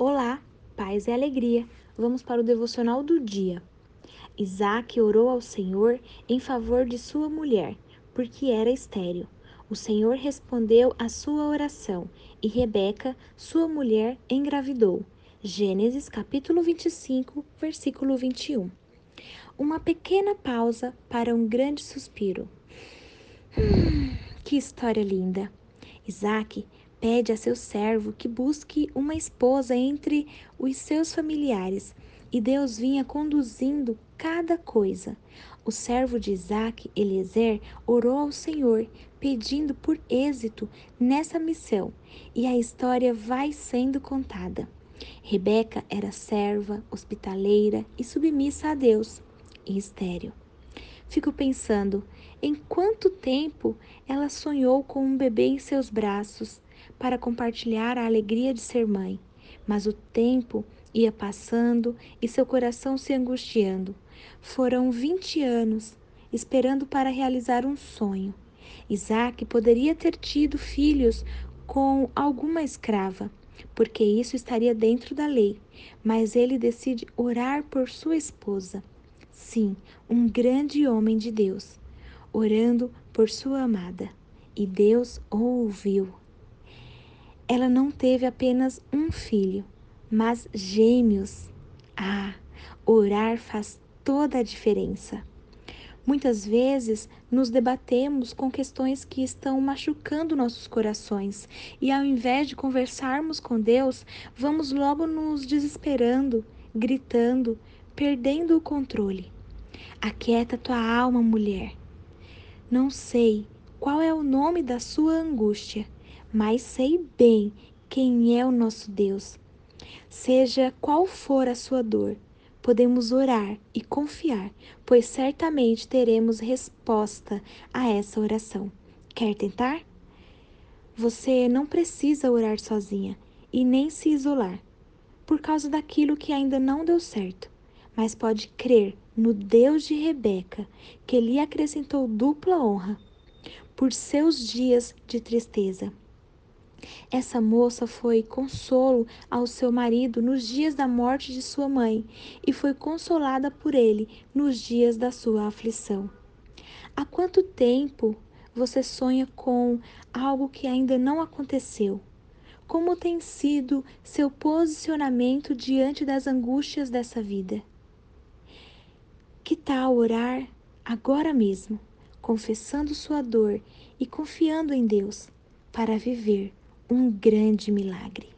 Olá, paz e alegria. Vamos para o devocional do dia. Isaac orou ao Senhor em favor de sua mulher, porque era estéril. O Senhor respondeu à sua oração e Rebeca, sua mulher, engravidou. Gênesis capítulo 25, versículo 21. Uma pequena pausa para um grande suspiro. Hum, que história linda! Isaac pede a seu servo que busque uma esposa entre os seus familiares, e Deus vinha conduzindo cada coisa. O servo de Isaac, Eliezer, orou ao Senhor, pedindo por êxito nessa missão, e a história vai sendo contada. Rebeca era serva, hospitaleira e submissa a Deus, e estéril. Fico pensando em quanto tempo ela sonhou com um bebê em seus braços para compartilhar a alegria de ser mãe. Mas o tempo ia passando e seu coração se angustiando. Foram 20 anos esperando para realizar um sonho. Isaac poderia ter tido filhos com alguma escrava, porque isso estaria dentro da lei, mas ele decide orar por sua esposa. Sim, um grande homem de Deus, orando por sua amada. E Deus ouviu. Ela não teve apenas um filho, mas gêmeos. Ah, orar faz toda a diferença. Muitas vezes nos debatemos com questões que estão machucando nossos corações e, ao invés de conversarmos com Deus, vamos logo nos desesperando, gritando, perdendo o controle. Aquieta tua alma, mulher. Não sei qual é o nome da sua angústia, mas sei bem quem é o nosso Deus. Seja qual for a sua dor, podemos orar e confiar, pois certamente teremos resposta a essa oração. Quer tentar? Você não precisa orar sozinha e nem se isolar por causa daquilo que ainda não deu certo mas pode crer no Deus de Rebeca, que lhe acrescentou dupla honra por seus dias de tristeza. Essa moça foi consolo ao seu marido nos dias da morte de sua mãe e foi consolada por ele nos dias da sua aflição. Há quanto tempo você sonha com algo que ainda não aconteceu? Como tem sido seu posicionamento diante das angústias dessa vida? Que tal orar agora mesmo, confessando sua dor e confiando em Deus para viver um grande milagre?